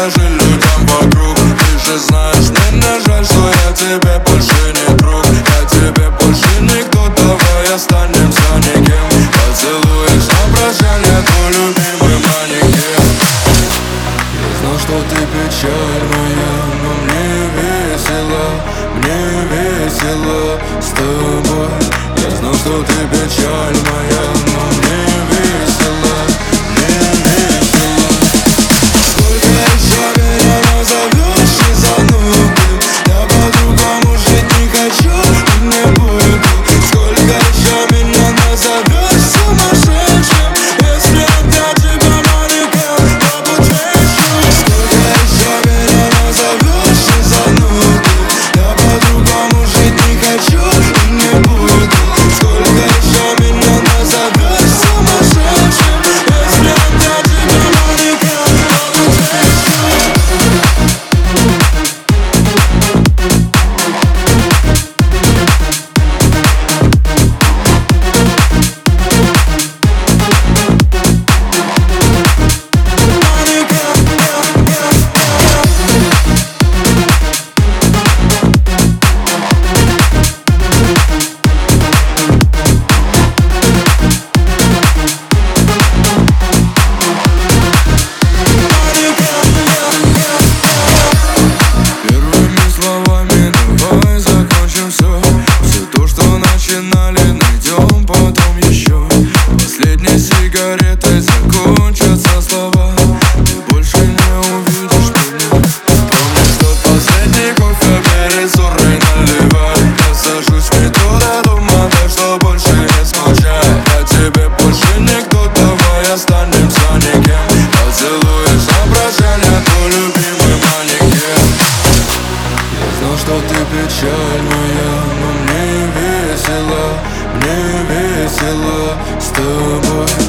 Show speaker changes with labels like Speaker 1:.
Speaker 1: Даже людям вокруг. Ты же знаешь, ну, мне жаль, что я тебе больше не друг. Я тебе больше никто, давай останемся никем. Поцелуешь на прощание твой любимый манекен. Я знал, что ты печальная, но мне весело Мне весело с тобой. Я знал, что ты печальная, но мне что ты печальная Но мне весело, мне весело с тобой.